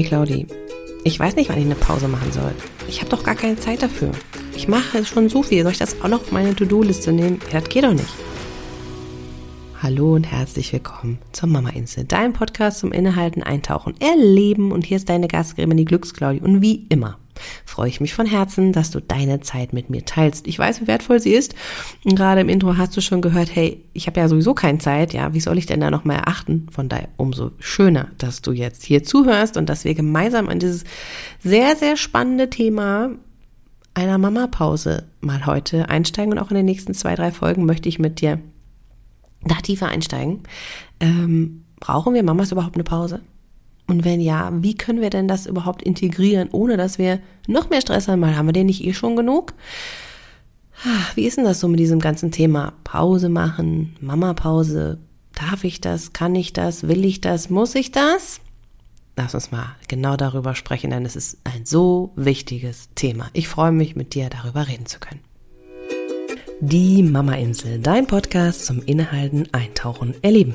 Ey Claudi, ich weiß nicht, wann ich eine Pause machen soll. Ich habe doch gar keine Zeit dafür. Ich mache schon so viel. Soll ich das auch noch auf meine To-Do-Liste nehmen? Ja, das geht doch nicht. Hallo und herzlich willkommen zur Mama Insel, dein Podcast zum Innehalten, Eintauchen, Erleben. Und hier ist deine Gastgeberin, die Glücksclaudi. Und wie immer freue ich mich von Herzen, dass du deine Zeit mit mir teilst. Ich weiß, wie wertvoll sie ist. Und gerade im Intro hast du schon gehört, hey, ich habe ja sowieso keine Zeit. Ja, wie soll ich denn da noch mal erachten? Von daher umso schöner, dass du jetzt hier zuhörst und dass wir gemeinsam an dieses sehr, sehr spannende Thema einer Mama-Pause mal heute einsteigen. Und auch in den nächsten zwei, drei Folgen möchte ich mit dir da tiefer einsteigen. Ähm, brauchen wir Mamas überhaupt eine Pause? Und wenn ja, wie können wir denn das überhaupt integrieren, ohne dass wir noch mehr Stress haben? Haben wir den nicht eh schon genug? Wie ist denn das so mit diesem ganzen Thema Pause machen, Mama-Pause? Darf ich das? Kann ich das? Will ich das? Muss ich das? Lass uns mal genau darüber sprechen, denn es ist ein so wichtiges Thema. Ich freue mich, mit dir darüber reden zu können. Die Mama Insel, dein Podcast zum Innehalten, Eintauchen, Erleben.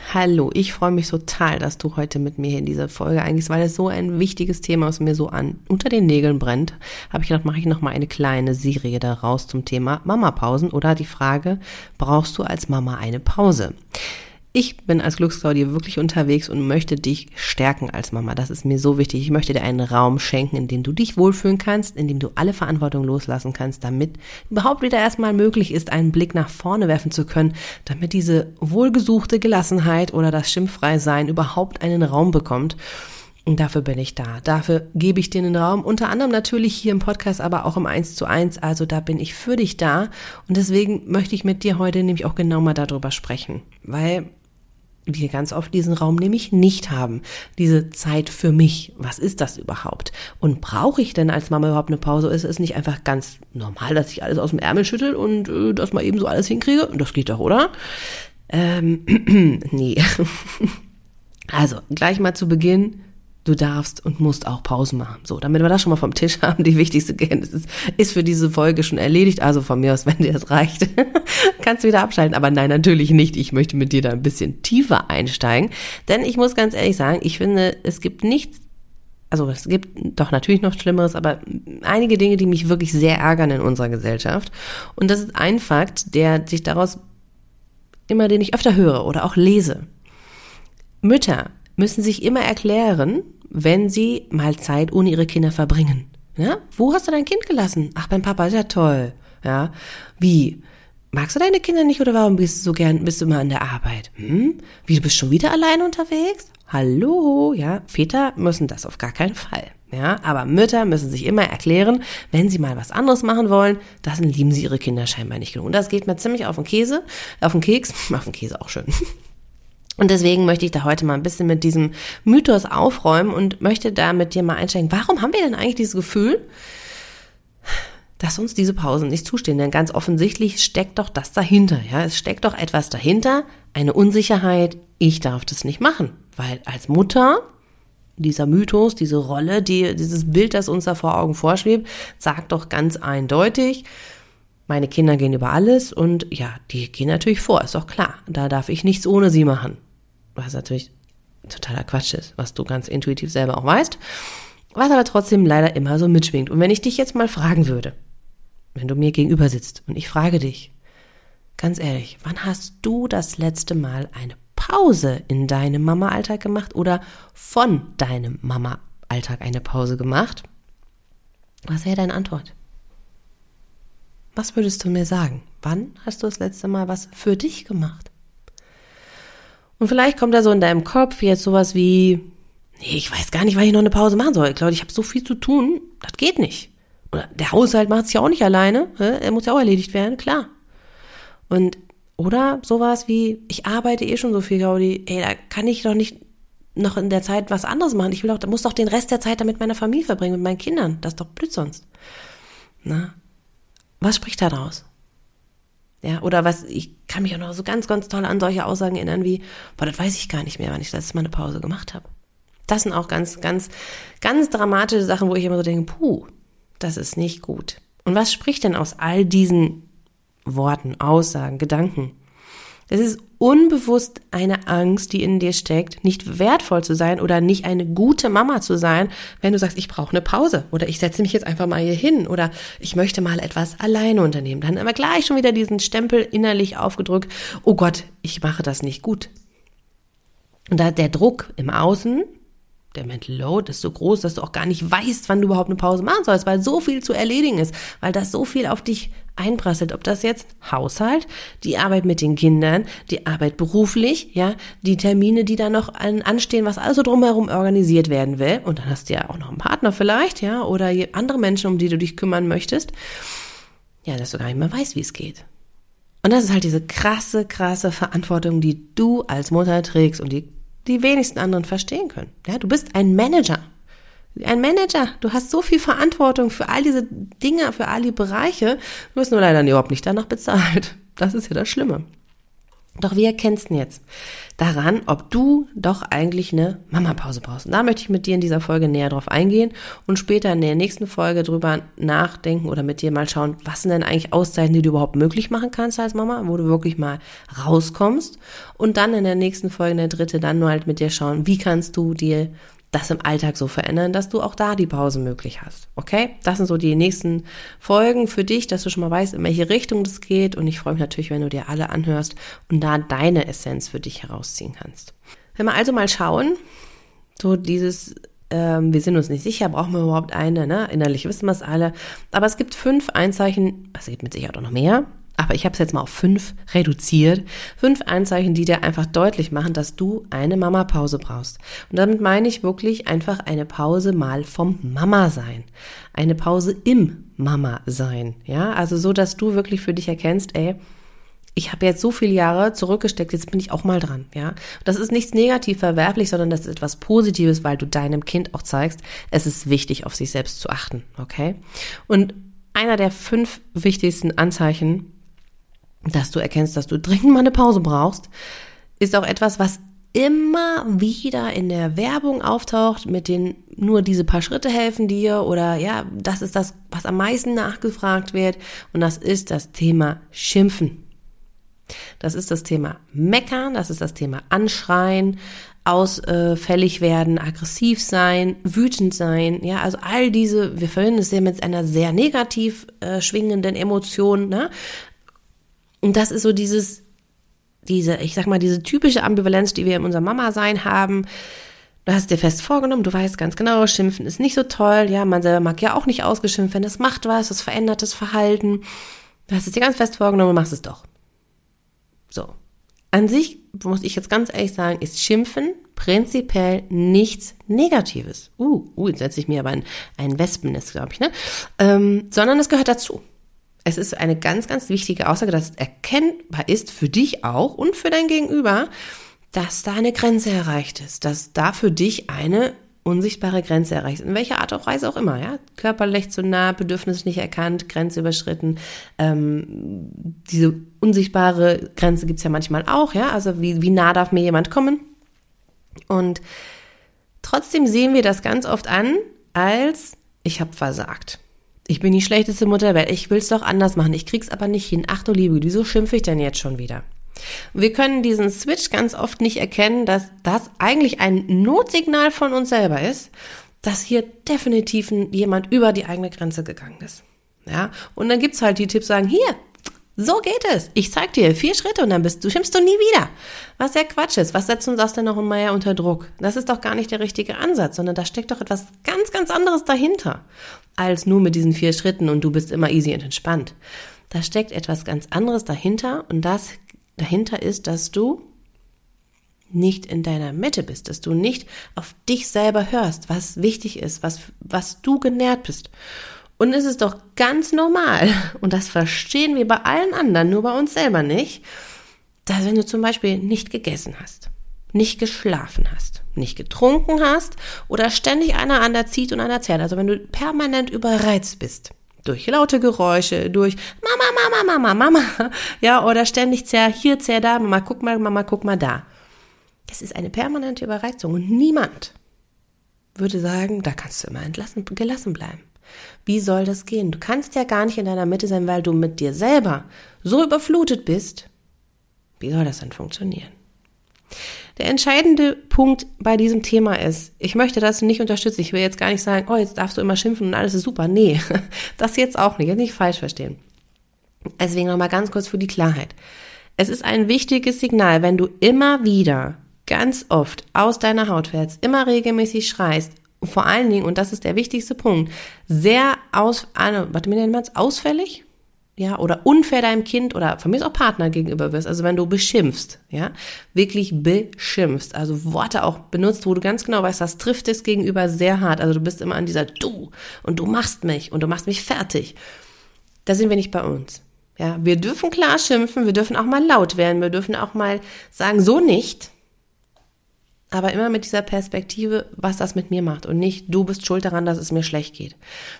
Hallo, ich freue mich total, dass du heute mit mir in dieser Folge eigentlich, weil es so ein wichtiges Thema ist, mir so an unter den Nägeln brennt, habe ich gedacht, mache ich noch mal eine kleine Serie daraus zum Thema Mama-Pausen oder die Frage, brauchst du als Mama eine Pause? Ich bin als Glücksclaudie wirklich unterwegs und möchte dich stärken als Mama. Das ist mir so wichtig. Ich möchte dir einen Raum schenken, in dem du dich wohlfühlen kannst, in dem du alle Verantwortung loslassen kannst, damit überhaupt wieder erstmal möglich ist, einen Blick nach vorne werfen zu können, damit diese wohlgesuchte Gelassenheit oder das schimpffrei Sein überhaupt einen Raum bekommt. Und dafür bin ich da. Dafür gebe ich dir einen Raum. Unter anderem natürlich hier im Podcast, aber auch im 1 zu 1. Also da bin ich für dich da. Und deswegen möchte ich mit dir heute nämlich auch genau mal darüber sprechen. Weil wir ganz oft diesen Raum nämlich nicht haben. Diese Zeit für mich. Was ist das überhaupt? Und brauche ich denn als Mama überhaupt eine Pause? Ist es nicht einfach ganz normal, dass ich alles aus dem Ärmel schüttel und äh, dass man eben so alles hinkriege? Das geht doch, oder? Ähm, nee. also, gleich mal zu Beginn du darfst und musst auch Pausen machen. So, damit wir das schon mal vom Tisch haben, die wichtigste Kenntnis ist, ist für diese Folge schon erledigt. Also von mir aus, wenn dir das reicht, kannst du wieder abschalten. Aber nein, natürlich nicht. Ich möchte mit dir da ein bisschen tiefer einsteigen. Denn ich muss ganz ehrlich sagen, ich finde, es gibt nichts, also es gibt doch natürlich noch Schlimmeres, aber einige Dinge, die mich wirklich sehr ärgern in unserer Gesellschaft. Und das ist ein Fakt, der sich daraus immer, den ich öfter höre oder auch lese. Mütter müssen sich immer erklären, wenn sie mal Zeit ohne ihre Kinder verbringen. Ja? Wo hast du dein Kind gelassen? Ach, beim Papa ist ja toll. Ja? Wie? Magst du deine Kinder nicht oder warum bist du so gern, bist du immer an der Arbeit? Hm? Wie, du bist schon wieder allein unterwegs? Hallo, ja? Väter müssen das auf gar keinen Fall. Ja, aber Mütter müssen sich immer erklären, wenn sie mal was anderes machen wollen, dann lieben sie ihre Kinder scheinbar nicht genug. Und das geht mir ziemlich auf den Käse, auf den Keks, auf den Käse auch schön. Und deswegen möchte ich da heute mal ein bisschen mit diesem Mythos aufräumen und möchte da mit dir mal einsteigen. Warum haben wir denn eigentlich dieses Gefühl, dass uns diese Pausen nicht zustehen? Denn ganz offensichtlich steckt doch das dahinter. Ja, es steckt doch etwas dahinter, eine Unsicherheit. Ich darf das nicht machen, weil als Mutter dieser Mythos, diese Rolle, die, dieses Bild, das uns da vor Augen vorschwebt, sagt doch ganz eindeutig, meine Kinder gehen über alles und ja, die gehen natürlich vor, ist doch klar. Da darf ich nichts ohne sie machen. Was natürlich totaler Quatsch ist, was du ganz intuitiv selber auch weißt, was aber trotzdem leider immer so mitschwingt. Und wenn ich dich jetzt mal fragen würde, wenn du mir gegenüber sitzt und ich frage dich, ganz ehrlich, wann hast du das letzte Mal eine Pause in deinem Mama-Alltag gemacht oder von deinem Mama-Alltag eine Pause gemacht? Was wäre deine Antwort? Was würdest du mir sagen? Wann hast du das letzte Mal was für dich gemacht? Und vielleicht kommt da so in deinem Kopf jetzt sowas wie, nee, ich weiß gar nicht, wann ich noch eine Pause machen soll. Claudia, ich habe so viel zu tun, das geht nicht. Oder der Haushalt macht es ja auch nicht alleine, er muss ja auch erledigt werden, klar. Und oder sowas wie, ich arbeite eh schon so viel, Claudi, ey, da kann ich doch nicht noch in der Zeit was anderes machen. Ich will doch, muss doch den Rest der Zeit damit meiner Familie verbringen, mit meinen Kindern. Das ist doch blöd sonst. Na? Was spricht daraus? Ja, oder was, ich kann mich auch noch so ganz, ganz toll an solche Aussagen erinnern wie, boah, das weiß ich gar nicht mehr, wann ich das letzte Mal eine Pause gemacht habe. Das sind auch ganz, ganz, ganz dramatische Sachen, wo ich immer so denke, puh, das ist nicht gut. Und was spricht denn aus all diesen Worten, Aussagen, Gedanken? Es ist unbewusst eine Angst, die in dir steckt, nicht wertvoll zu sein oder nicht eine gute Mama zu sein, wenn du sagst, ich brauche eine Pause oder ich setze mich jetzt einfach mal hier hin oder ich möchte mal etwas alleine unternehmen. Dann immer gleich schon wieder diesen Stempel innerlich aufgedrückt, oh Gott, ich mache das nicht gut. Und da der Druck im Außen der Mental Load ist so groß, dass du auch gar nicht weißt, wann du überhaupt eine Pause machen sollst, weil so viel zu erledigen ist, weil das so viel auf dich einprasselt. Ob das jetzt Haushalt, die Arbeit mit den Kindern, die Arbeit beruflich, ja, die Termine, die da noch anstehen, was also drumherum organisiert werden will. Und dann hast du ja auch noch einen Partner vielleicht, ja, oder andere Menschen, um die du dich kümmern möchtest. Ja, dass du gar nicht mehr weißt, wie es geht. Und das ist halt diese krasse, krasse Verantwortung, die du als Mutter trägst und die die wenigsten anderen verstehen können. Ja, du bist ein Manager. Ein Manager. Du hast so viel Verantwortung für all diese Dinge, für all die Bereiche. Du wirst nur leider überhaupt nicht danach bezahlt. Das ist ja das Schlimme. Doch wie erkennst du jetzt daran, ob du doch eigentlich eine Mama-Pause brauchst? Und da möchte ich mit dir in dieser Folge näher drauf eingehen und später in der nächsten Folge drüber nachdenken oder mit dir mal schauen, was sind denn eigentlich Auszeiten, die du überhaupt möglich machen kannst als Mama, wo du wirklich mal rauskommst. Und dann in der nächsten Folge, in der dritte, dann nur halt mit dir schauen, wie kannst du dir das im Alltag so verändern, dass du auch da die Pause möglich hast. Okay? Das sind so die nächsten Folgen für dich, dass du schon mal weißt, in welche Richtung das geht. Und ich freue mich natürlich, wenn du dir alle anhörst und da deine Essenz für dich herausziehen kannst. Wenn wir also mal schauen, so dieses, ähm, wir sind uns nicht sicher, brauchen wir überhaupt eine, ne? Innerlich wissen wir es alle. Aber es gibt fünf Einzeichen, es gibt mit Sicherheit auch noch mehr, aber ich habe es jetzt mal auf fünf reduziert. Fünf Anzeichen, die dir einfach deutlich machen, dass du eine Mama-Pause brauchst. Und damit meine ich wirklich einfach eine Pause mal vom Mama-Sein. Eine Pause im Mama-Sein. Ja, also so, dass du wirklich für dich erkennst, ey, ich habe jetzt so viele Jahre zurückgesteckt, jetzt bin ich auch mal dran, ja. Das ist nichts negativ verwerflich, sondern das ist etwas Positives, weil du deinem Kind auch zeigst, es ist wichtig, auf sich selbst zu achten, okay? Und einer der fünf wichtigsten Anzeichen, dass du erkennst, dass du dringend mal eine Pause brauchst, ist auch etwas, was immer wieder in der Werbung auftaucht, mit den nur diese paar Schritte helfen dir oder ja, das ist das, was am meisten nachgefragt wird und das ist das Thema Schimpfen. Das ist das Thema Meckern, das ist das Thema Anschreien, ausfällig werden, aggressiv sein, wütend sein, ja, also all diese, wir verbinden es ja mit einer sehr negativ äh, schwingenden Emotion, ne? Und das ist so dieses, diese, ich sag mal, diese typische Ambivalenz, die wir in unserem Mama-Sein haben. Du hast dir fest vorgenommen, du weißt ganz genau, Schimpfen ist nicht so toll, ja, man selber mag ja auch nicht ausgeschimpft werden, das macht was, das verändert das Verhalten. Du hast es dir ganz fest vorgenommen und machst es doch. So. An sich, muss ich jetzt ganz ehrlich sagen, ist Schimpfen prinzipiell nichts Negatives. Uh, uh jetzt setze ich mir aber ein, ein Wespennest, glaube ich, ne? Ähm, sondern es gehört dazu es ist eine ganz, ganz wichtige Aussage, dass erkennbar ist für dich auch und für dein Gegenüber, dass da eine Grenze erreicht ist, dass da für dich eine unsichtbare Grenze erreicht ist. In welcher Art und Weise auch immer, ja. Körperlich zu nah, Bedürfnis nicht erkannt, Grenze überschritten. Ähm, diese unsichtbare Grenze gibt's ja manchmal auch, ja. Also wie, wie nah darf mir jemand kommen? Und trotzdem sehen wir das ganz oft an als ich habe versagt. Ich bin die schlechteste Mutter der Welt. Ich will es doch anders machen. Ich krieg's aber nicht hin. Ach du Liebe, wieso schimpfe ich denn jetzt schon wieder? Wir können diesen Switch ganz oft nicht erkennen, dass das eigentlich ein Notsignal von uns selber ist, dass hier definitiv jemand über die eigene Grenze gegangen ist. Ja, und dann gibt's halt die Tipps, sagen, hier, so geht es. Ich zeig dir vier Schritte und dann bist du, schimpfst du nie wieder. Was ja Quatsch ist. Was setzt uns das denn noch immer ja unter Druck? Das ist doch gar nicht der richtige Ansatz, sondern da steckt doch etwas ganz, ganz anderes dahinter. Als nur mit diesen vier Schritten und du bist immer easy und entspannt. Da steckt etwas ganz anderes dahinter und das dahinter ist, dass du nicht in deiner Mitte bist, dass du nicht auf dich selber hörst, was wichtig ist, was, was du genährt bist. Und es ist doch ganz normal, und das verstehen wir bei allen anderen, nur bei uns selber nicht, dass wenn du zum Beispiel nicht gegessen hast, nicht geschlafen hast, nicht getrunken hast oder ständig einer an der zieht und einer zerrt, also wenn du permanent überreizt bist, Durch laute Geräusche, durch Mama, Mama, Mama, Mama, ja, oder ständig zerr hier, zerr da, Mama, guck mal, Mama, guck mal da. Das ist eine permanente Überreizung und niemand würde sagen, da kannst du immer entlassen, gelassen bleiben. Wie soll das gehen? Du kannst ja gar nicht in deiner Mitte sein, weil du mit dir selber so überflutet bist. Wie soll das denn funktionieren? Der entscheidende Punkt bei diesem Thema ist, ich möchte das nicht unterstützen. Ich will jetzt gar nicht sagen, oh, jetzt darfst du immer schimpfen und alles ist super. Nee, das jetzt auch nicht. Jetzt nicht falsch verstehen. Deswegen nochmal ganz kurz für die Klarheit. Es ist ein wichtiges Signal, wenn du immer wieder ganz oft aus deiner Haut fällst, immer regelmäßig schreist, vor allen Dingen, und das ist der wichtigste Punkt, sehr aus, warte, nennt man es, ausfällig? Ja, oder unfair deinem Kind oder von mir ist auch Partner gegenüber wirst, also wenn du beschimpfst, ja, wirklich beschimpfst, also Worte auch benutzt, wo du ganz genau weißt, das trifft es gegenüber sehr hart, also du bist immer an dieser Du und du machst mich und du machst mich fertig. Da sind wir nicht bei uns. Ja, wir dürfen klar schimpfen, wir dürfen auch mal laut werden, wir dürfen auch mal sagen, so nicht, aber immer mit dieser Perspektive, was das mit mir macht und nicht, du bist schuld daran, dass es mir schlecht geht.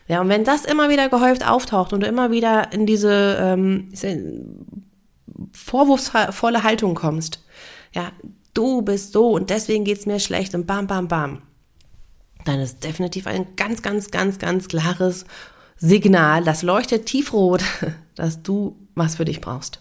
Ja, und wenn das immer wieder gehäuft auftaucht und du immer wieder in diese ähm, vorwurfsvolle Haltung kommst, ja, du bist so und deswegen geht's mir schlecht und bam, bam, bam, dann ist definitiv ein ganz, ganz, ganz, ganz klares Signal, das leuchtet tiefrot, dass du was für dich brauchst.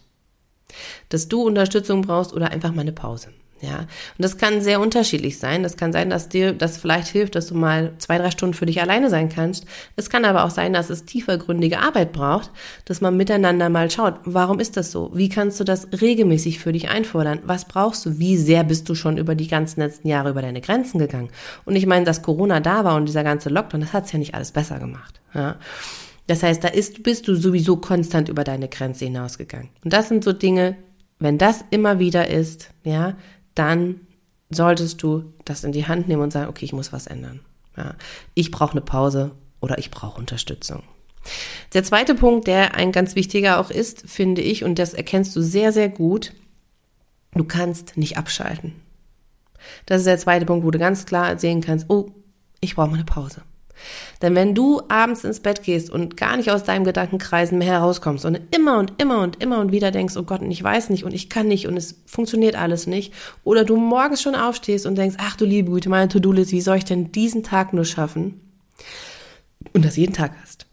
Dass du Unterstützung brauchst oder einfach mal eine Pause. Ja, und das kann sehr unterschiedlich sein. Das kann sein, dass dir das vielleicht hilft, dass du mal zwei, drei Stunden für dich alleine sein kannst. Es kann aber auch sein, dass es tiefergründige Arbeit braucht, dass man miteinander mal schaut, warum ist das so? Wie kannst du das regelmäßig für dich einfordern? Was brauchst du? Wie sehr bist du schon über die ganzen letzten Jahre über deine Grenzen gegangen? Und ich meine, dass Corona da war und dieser ganze Lockdown, das hat's ja nicht alles besser gemacht. Ja. Das heißt, da ist, bist du sowieso konstant über deine Grenze hinausgegangen. Und das sind so Dinge, wenn das immer wieder ist, ja, dann solltest du das in die Hand nehmen und sagen, okay, ich muss was ändern. Ja, ich brauche eine Pause oder ich brauche Unterstützung. Der zweite Punkt, der ein ganz wichtiger auch ist, finde ich, und das erkennst du sehr, sehr gut, du kannst nicht abschalten. Das ist der zweite Punkt, wo du ganz klar sehen kannst, oh, ich brauche mal eine Pause. Denn wenn du abends ins Bett gehst und gar nicht aus deinem Gedankenkreisen mehr herauskommst und immer und immer und immer und wieder denkst, oh Gott, und ich weiß nicht und ich kann nicht und es funktioniert alles nicht, oder du morgens schon aufstehst und denkst, ach du liebe Güte, meine To-Do-List, wie soll ich denn diesen Tag nur schaffen? Und das jeden Tag hast,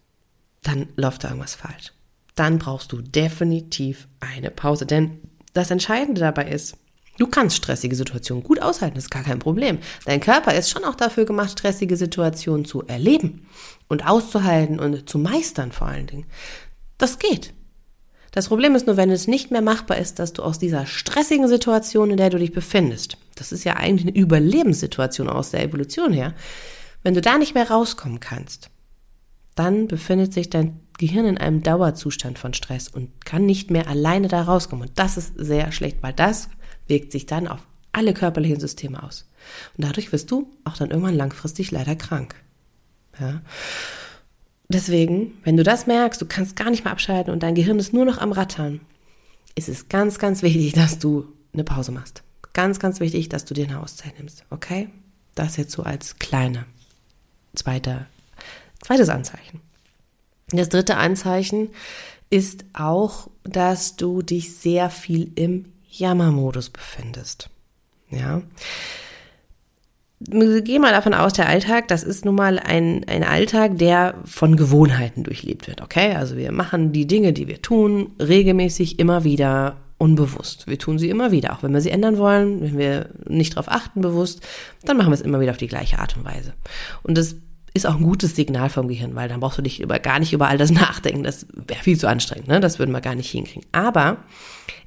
dann läuft da irgendwas falsch. Dann brauchst du definitiv eine Pause, denn das Entscheidende dabei ist, Du kannst stressige Situationen gut aushalten, das ist gar kein Problem. Dein Körper ist schon auch dafür gemacht, stressige Situationen zu erleben und auszuhalten und zu meistern vor allen Dingen. Das geht. Das Problem ist nur, wenn es nicht mehr machbar ist, dass du aus dieser stressigen Situation, in der du dich befindest, das ist ja eigentlich eine Überlebenssituation aus der Evolution her, wenn du da nicht mehr rauskommen kannst, dann befindet sich dein Gehirn in einem Dauerzustand von Stress und kann nicht mehr alleine da rauskommen. Und das ist sehr schlecht, weil das wirkt sich dann auf alle körperlichen Systeme aus. Und dadurch wirst du auch dann irgendwann langfristig leider krank. Ja. Deswegen, wenn du das merkst, du kannst gar nicht mehr abschalten und dein Gehirn ist nur noch am Rattern, ist es ganz, ganz wichtig, dass du eine Pause machst. Ganz, ganz wichtig, dass du dir eine Auszeit nimmst. Okay? Das jetzt so als kleine zweite, zweites Anzeichen. Das dritte Anzeichen ist auch, dass du dich sehr viel im Jammermodus befindest. Ja. Geh mal davon aus, der Alltag, das ist nun mal ein, ein Alltag, der von Gewohnheiten durchlebt wird, okay? Also wir machen die Dinge, die wir tun, regelmäßig immer wieder unbewusst. Wir tun sie immer wieder, auch wenn wir sie ändern wollen, wenn wir nicht darauf achten bewusst, dann machen wir es immer wieder auf die gleiche Art und Weise. Und das ist auch ein gutes Signal vom Gehirn, weil dann brauchst du dich über, gar nicht über all das nachdenken. Das wäre viel zu anstrengend, ne? Das würden wir gar nicht hinkriegen. Aber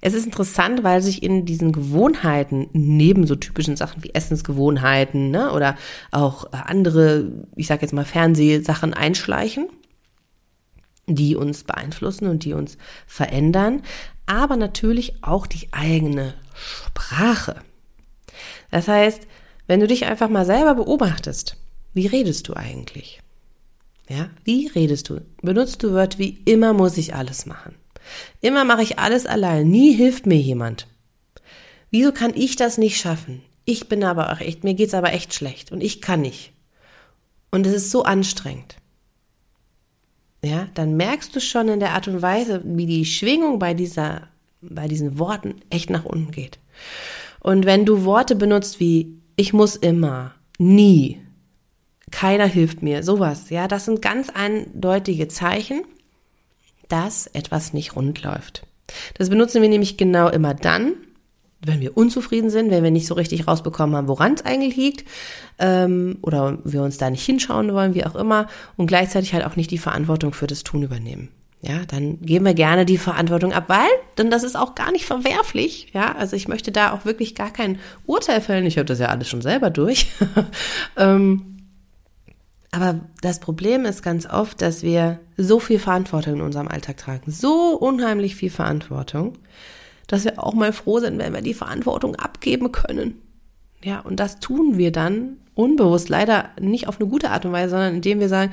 es ist interessant, weil sich in diesen Gewohnheiten, neben so typischen Sachen wie Essensgewohnheiten, ne, oder auch äh, andere, ich sag jetzt mal Fernsehsachen einschleichen, die uns beeinflussen und die uns verändern, aber natürlich auch die eigene Sprache. Das heißt, wenn du dich einfach mal selber beobachtest, wie redest du eigentlich? Ja, wie redest du? Benutzt du Wörter wie immer muss ich alles machen? Immer mache ich alles allein, nie hilft mir jemand. Wieso kann ich das nicht schaffen? Ich bin aber auch echt, mir geht's aber echt schlecht und ich kann nicht. Und es ist so anstrengend. ja, dann merkst du schon in der Art und Weise, wie die Schwingung bei dieser, bei diesen Worten echt nach unten geht. Und wenn du Worte benutzt wie ich muss immer, nie, keiner hilft mir, sowas, ja, das sind ganz eindeutige Zeichen, dass etwas nicht rund läuft. Das benutzen wir nämlich genau immer dann, wenn wir unzufrieden sind, wenn wir nicht so richtig rausbekommen haben, woran es eigentlich liegt, ähm, oder wir uns da nicht hinschauen wollen, wie auch immer, und gleichzeitig halt auch nicht die Verantwortung für das Tun übernehmen. Ja, dann geben wir gerne die Verantwortung ab, weil, denn das ist auch gar nicht verwerflich. Ja, also ich möchte da auch wirklich gar kein Urteil fällen. Ich habe das ja alles schon selber durch. ähm, aber das Problem ist ganz oft, dass wir so viel Verantwortung in unserem Alltag tragen, so unheimlich viel Verantwortung, dass wir auch mal froh sind, wenn wir die Verantwortung abgeben können. Ja, und das tun wir dann unbewusst, leider nicht auf eine gute Art und Weise, sondern indem wir sagen,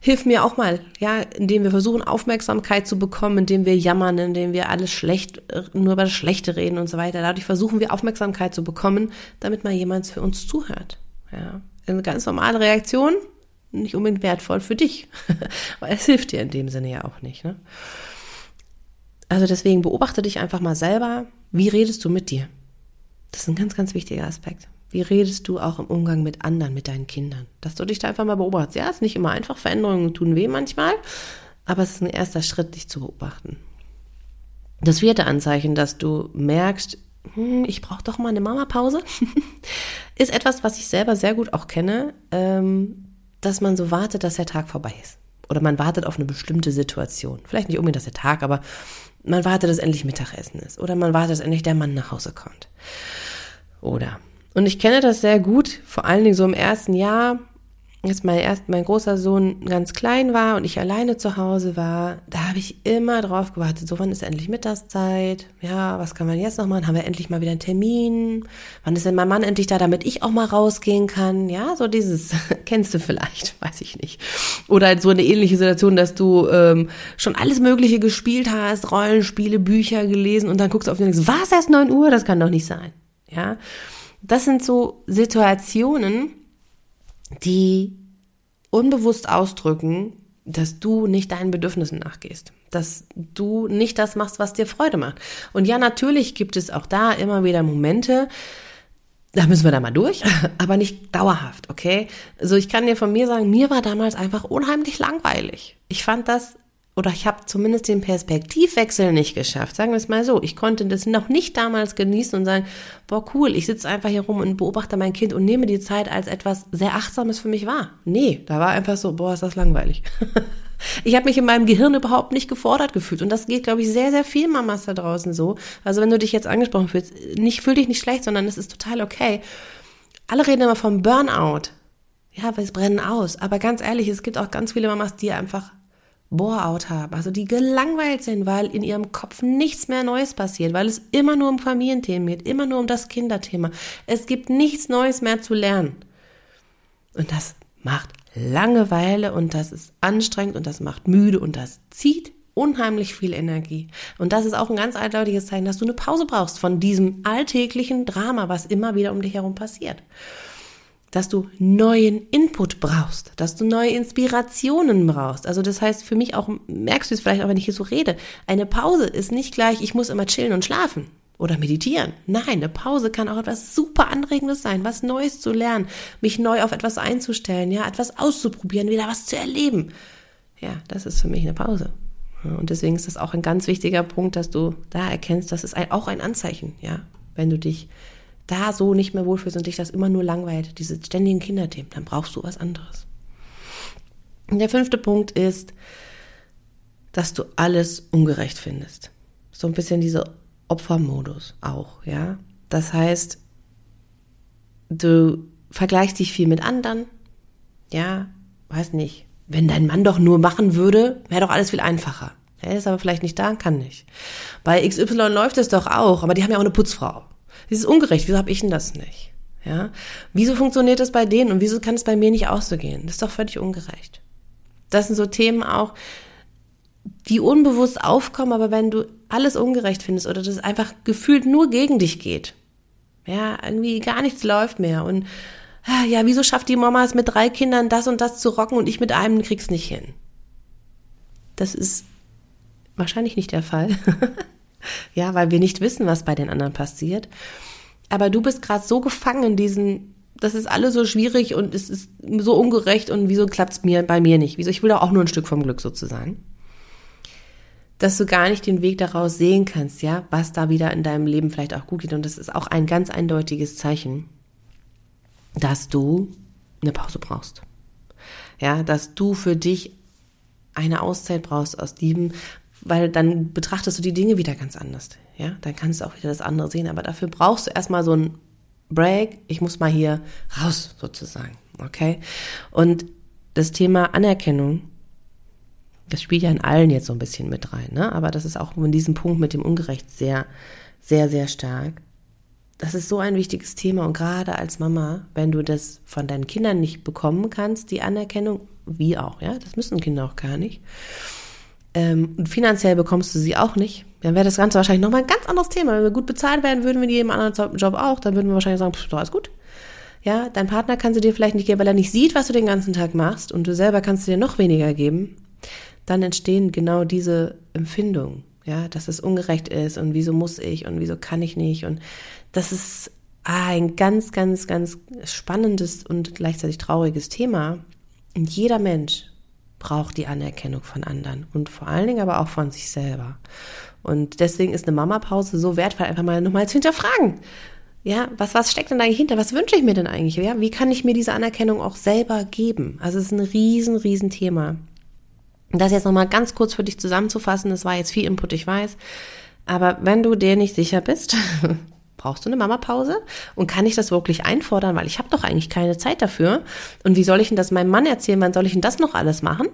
hilf mir auch mal, ja, indem wir versuchen, Aufmerksamkeit zu bekommen, indem wir jammern, indem wir alles schlecht, nur über das Schlechte reden und so weiter. Dadurch versuchen wir Aufmerksamkeit zu bekommen, damit mal jemand für uns zuhört. Ja, eine ganz normale Reaktion, nicht unbedingt wertvoll für dich, weil es hilft dir in dem Sinne ja auch nicht. Ne? Also deswegen beobachte dich einfach mal selber. Wie redest du mit dir? Das ist ein ganz, ganz wichtiger Aspekt. Wie redest du auch im Umgang mit anderen, mit deinen Kindern? Dass du dich da einfach mal beobachtest. Ja, ist nicht immer einfach. Veränderungen tun weh manchmal. Aber es ist ein erster Schritt, dich zu beobachten. Das vierte Anzeichen, dass du merkst, hm, ich brauche doch mal eine Mama-Pause, ist etwas, was ich selber sehr gut auch kenne, ähm, dass man so wartet, dass der Tag vorbei ist. Oder man wartet auf eine bestimmte Situation. Vielleicht nicht unbedingt, dass der Tag, aber man wartet, dass endlich Mittagessen ist. Oder man wartet, dass endlich der Mann nach Hause kommt. Oder. Und ich kenne das sehr gut, vor allen Dingen so im ersten Jahr, als mein, erst, mein großer Sohn ganz klein war und ich alleine zu Hause war, da habe ich immer drauf gewartet, so wann ist endlich Mittagszeit? Ja, was kann man jetzt noch machen? Haben wir endlich mal wieder einen Termin? Wann ist denn mein Mann endlich da, damit ich auch mal rausgehen kann? Ja, so dieses, kennst du vielleicht, weiß ich nicht. Oder halt so eine ähnliche Situation, dass du ähm, schon alles Mögliche gespielt hast, Rollenspiele, Bücher gelesen und dann guckst du auf den und denkst, was, erst 9 Uhr? Das kann doch nicht sein. Ja, das sind so Situationen, die unbewusst ausdrücken, dass du nicht deinen Bedürfnissen nachgehst, dass du nicht das machst, was dir Freude macht. Und ja, natürlich gibt es auch da immer wieder Momente, da müssen wir da mal durch, aber nicht dauerhaft, okay? Also ich kann dir von mir sagen, mir war damals einfach unheimlich langweilig. Ich fand das oder ich habe zumindest den Perspektivwechsel nicht geschafft. Sagen wir es mal so. Ich konnte das noch nicht damals genießen und sagen, boah, cool, ich sitze einfach hier rum und beobachte mein Kind und nehme die Zeit als etwas sehr Achtsames für mich wahr. Nee, da war einfach so, boah, ist das langweilig. ich habe mich in meinem Gehirn überhaupt nicht gefordert gefühlt. Und das geht, glaube ich, sehr, sehr viel Mamas da draußen so. Also wenn du dich jetzt angesprochen fühlst, nicht fühl dich nicht schlecht, sondern es ist total okay. Alle reden immer vom Burnout. Ja, weil es brennen aus. Aber ganz ehrlich, es gibt auch ganz viele Mamas, die einfach Bore-out haben, also die gelangweilt sind, weil in ihrem Kopf nichts mehr Neues passiert, weil es immer nur um Familienthemen geht, immer nur um das Kinderthema. Es gibt nichts Neues mehr zu lernen. Und das macht Langeweile und das ist anstrengend und das macht müde und das zieht unheimlich viel Energie. Und das ist auch ein ganz eindeutiges Zeichen, dass du eine Pause brauchst von diesem alltäglichen Drama, was immer wieder um dich herum passiert dass du neuen Input brauchst, dass du neue Inspirationen brauchst. Also das heißt für mich auch, merkst du es vielleicht auch, wenn ich hier so rede, eine Pause ist nicht gleich, ich muss immer chillen und schlafen oder meditieren. Nein, eine Pause kann auch etwas super Anregendes sein, was Neues zu lernen, mich neu auf etwas einzustellen, ja, etwas auszuprobieren, wieder was zu erleben. Ja, das ist für mich eine Pause. Und deswegen ist das auch ein ganz wichtiger Punkt, dass du da erkennst, das ist auch ein Anzeichen, ja, wenn du dich da so nicht mehr wohlfühlst und dich das immer nur langweilt, diese ständigen Kinderthemen, dann brauchst du was anderes. Der fünfte Punkt ist, dass du alles ungerecht findest. So ein bisschen dieser Opfermodus auch, ja. Das heißt, du vergleichst dich viel mit anderen, ja, weiß nicht. Wenn dein Mann doch nur machen würde, wäre doch alles viel einfacher. Er ist aber vielleicht nicht da, kann nicht. Bei XY läuft es doch auch, aber die haben ja auch eine Putzfrau. Ist ungerecht. Wieso habe ich denn das nicht? Ja? Wieso funktioniert das bei denen und wieso kann es bei mir nicht auch so gehen? Das ist doch völlig ungerecht. Das sind so Themen auch, die unbewusst aufkommen, aber wenn du alles ungerecht findest oder das einfach gefühlt nur gegen dich geht, ja, irgendwie gar nichts läuft mehr und ah, ja, wieso schafft die Mama es mit drei Kindern das und das zu rocken und ich mit einem krieg's nicht hin? Das ist wahrscheinlich nicht der Fall. ja, weil wir nicht wissen, was bei den anderen passiert. Aber du bist gerade so gefangen in diesen, das ist alles so schwierig und es ist so ungerecht und wieso klappt es mir bei mir nicht? Wieso? Ich will doch auch nur ein Stück vom Glück sozusagen. Dass du gar nicht den Weg daraus sehen kannst, ja, was da wieder in deinem Leben vielleicht auch gut geht. Und das ist auch ein ganz eindeutiges Zeichen, dass du eine Pause brauchst. Ja, dass du für dich eine Auszeit brauchst aus diesem, weil dann betrachtest du die Dinge wieder ganz anders. Ja, dann kannst du auch wieder das andere sehen. Aber dafür brauchst du erstmal so ein Break. Ich muss mal hier raus, sozusagen. Okay? Und das Thema Anerkennung, das spielt ja in allen jetzt so ein bisschen mit rein, ne? Aber das ist auch in diesem Punkt mit dem Ungerecht sehr, sehr, sehr stark. Das ist so ein wichtiges Thema und gerade als Mama, wenn du das von deinen Kindern nicht bekommen kannst, die Anerkennung, wie auch, ja, das müssen Kinder auch gar nicht ähm, und finanziell bekommst du sie auch nicht, dann wäre das Ganze wahrscheinlich nochmal ein ganz anderes Thema. Wenn wir gut bezahlt werden würden, wir jedem anderen Job auch, dann würden wir wahrscheinlich sagen, pff, alles gut. Ja, dein Partner kann sie dir vielleicht nicht geben, weil er nicht sieht, was du den ganzen Tag machst und du selber kannst dir noch weniger geben. Dann entstehen genau diese Empfindungen, ja, dass es ungerecht ist und wieso muss ich und wieso kann ich nicht und das ist ah, ein ganz, ganz, ganz spannendes und gleichzeitig trauriges Thema. Und jeder Mensch braucht die Anerkennung von anderen und vor allen Dingen aber auch von sich selber. Und deswegen ist eine Mama-Pause so wertvoll, einfach mal nochmal zu hinterfragen. Ja, was, was steckt denn eigentlich hinter? Was wünsche ich mir denn eigentlich? Ja, wie kann ich mir diese Anerkennung auch selber geben? Also es ist ein riesen, riesen Thema. Und das jetzt nochmal ganz kurz für dich zusammenzufassen, das war jetzt viel Input, ich weiß. Aber wenn du dir nicht sicher bist, brauchst du eine Mama-Pause? Und kann ich das wirklich einfordern? Weil ich habe doch eigentlich keine Zeit dafür. Und wie soll ich denn das meinem Mann erzählen? Wann soll ich denn das noch alles machen?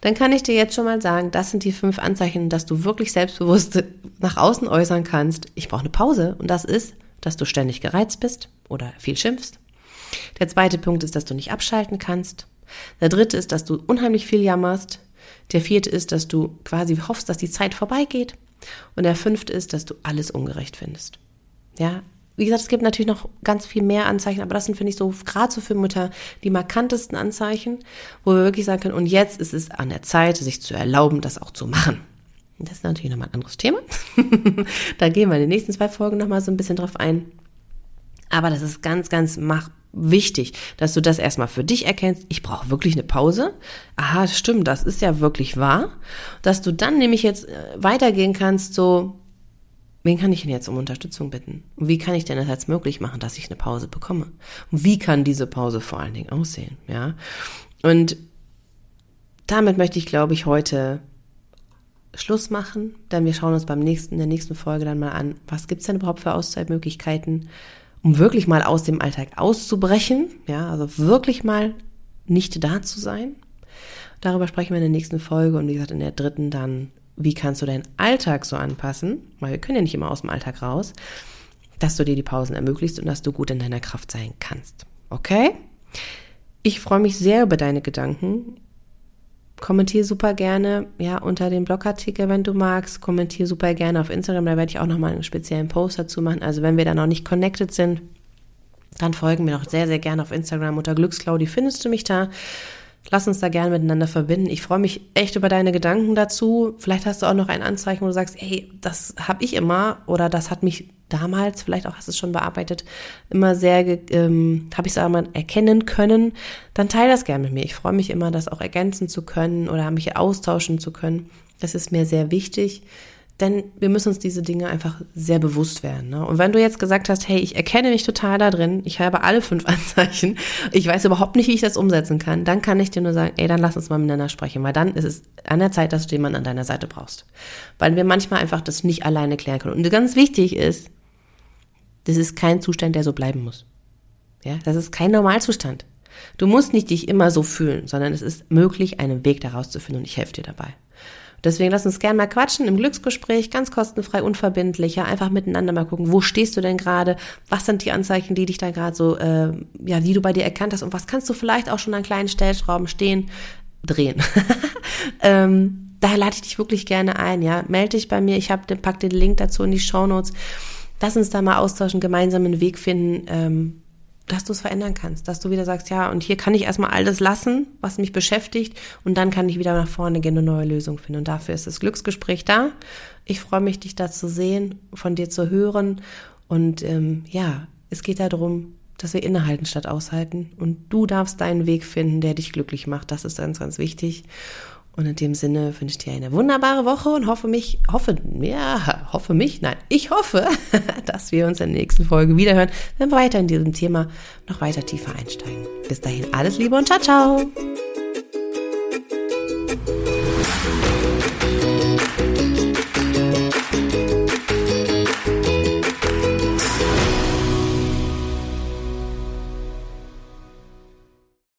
Dann kann ich dir jetzt schon mal sagen, das sind die fünf Anzeichen, dass du wirklich selbstbewusst nach außen äußern kannst, ich brauche eine Pause. Und das ist, dass du ständig gereizt bist oder viel schimpfst. Der zweite Punkt ist, dass du nicht abschalten kannst. Der dritte ist, dass du unheimlich viel jammerst. Der vierte ist, dass du quasi hoffst, dass die Zeit vorbeigeht. Und der fünfte ist, dass du alles ungerecht findest. Ja, wie gesagt, es gibt natürlich noch ganz viel mehr Anzeichen, aber das sind, finde ich, so gerade so für Mütter die markantesten Anzeichen, wo wir wirklich sagen können, und jetzt ist es an der Zeit, sich zu erlauben, das auch zu machen. Das ist natürlich nochmal ein anderes Thema. da gehen wir in den nächsten zwei Folgen nochmal so ein bisschen drauf ein. Aber das ist ganz, ganz mach wichtig, dass du das erstmal für dich erkennst. Ich brauche wirklich eine Pause. Aha, stimmt, das ist ja wirklich wahr. Dass du dann nämlich jetzt äh, weitergehen kannst, so, Wen kann ich denn jetzt um Unterstützung bitten? Und wie kann ich denn das jetzt möglich machen, dass ich eine Pause bekomme? Und wie kann diese Pause vor allen Dingen aussehen? Ja. Und damit möchte ich, glaube ich, heute Schluss machen, denn wir schauen uns beim nächsten, in der nächsten Folge dann mal an, was gibt's denn überhaupt für Auszeitmöglichkeiten, um wirklich mal aus dem Alltag auszubrechen, ja, also wirklich mal nicht da zu sein. Darüber sprechen wir in der nächsten Folge und wie gesagt, in der dritten dann wie kannst du deinen Alltag so anpassen, weil wir können ja nicht immer aus dem Alltag raus, dass du dir die Pausen ermöglicht und dass du gut in deiner Kraft sein kannst. Okay? Ich freue mich sehr über deine Gedanken. Kommentier super gerne, ja, unter dem Blogartikel, wenn du magst. Kommentier super gerne auf Instagram, da werde ich auch nochmal einen speziellen Post dazu machen. Also wenn wir da noch nicht connected sind, dann folgen mir doch sehr, sehr gerne auf Instagram unter Glücksclaudi findest du mich da. Lass uns da gerne miteinander verbinden. Ich freue mich echt über deine Gedanken dazu. Vielleicht hast du auch noch ein Anzeichen, wo du sagst, hey, das habe ich immer oder das hat mich damals, vielleicht auch hast du es schon bearbeitet, immer sehr, ähm, habe ich es einmal erkennen können. Dann teile das gerne mit mir. Ich freue mich immer, das auch ergänzen zu können oder mich austauschen zu können. Das ist mir sehr wichtig. Denn wir müssen uns diese Dinge einfach sehr bewusst werden. Ne? Und wenn du jetzt gesagt hast, hey, ich erkenne mich total da drin, ich habe alle fünf Anzeichen, ich weiß überhaupt nicht, wie ich das umsetzen kann, dann kann ich dir nur sagen, ey, dann lass uns mal miteinander sprechen, weil dann ist es an der Zeit, dass du jemanden an deiner Seite brauchst. Weil wir manchmal einfach das nicht alleine klären können. Und ganz wichtig ist, das ist kein Zustand, der so bleiben muss. Ja, das ist kein Normalzustand. Du musst nicht dich immer so fühlen, sondern es ist möglich, einen Weg daraus zu finden und ich helfe dir dabei. Deswegen lass uns gerne mal quatschen im Glücksgespräch, ganz kostenfrei, unverbindlich, ja, einfach miteinander mal gucken, wo stehst du denn gerade, was sind die Anzeichen, die dich da gerade so, äh, ja, die du bei dir erkannt hast und was kannst du vielleicht auch schon an kleinen Stellschrauben stehen, drehen. ähm, da lade ich dich wirklich gerne ein, ja, melde dich bei mir, ich habe, pack den Link dazu in die Show Notes. Lass uns da mal austauschen, gemeinsam einen Weg finden, ähm, dass du es verändern kannst, dass du wieder sagst, ja, und hier kann ich erstmal all das lassen, was mich beschäftigt, und dann kann ich wieder nach vorne gehen und eine neue Lösung finden. Und dafür ist das Glücksgespräch da. Ich freue mich, dich da zu sehen, von dir zu hören. Und ähm, ja, es geht darum, dass wir innehalten statt aushalten. Und du darfst deinen Weg finden, der dich glücklich macht. Das ist ganz, ganz wichtig. Und in dem Sinne wünsche ich dir eine wunderbare Woche und hoffe mich, hoffe, ja, hoffe mich, nein, ich hoffe, dass wir uns in der nächsten Folge wiederhören, wenn wir weiter in diesem Thema noch weiter tiefer einsteigen. Bis dahin alles Liebe und ciao, ciao!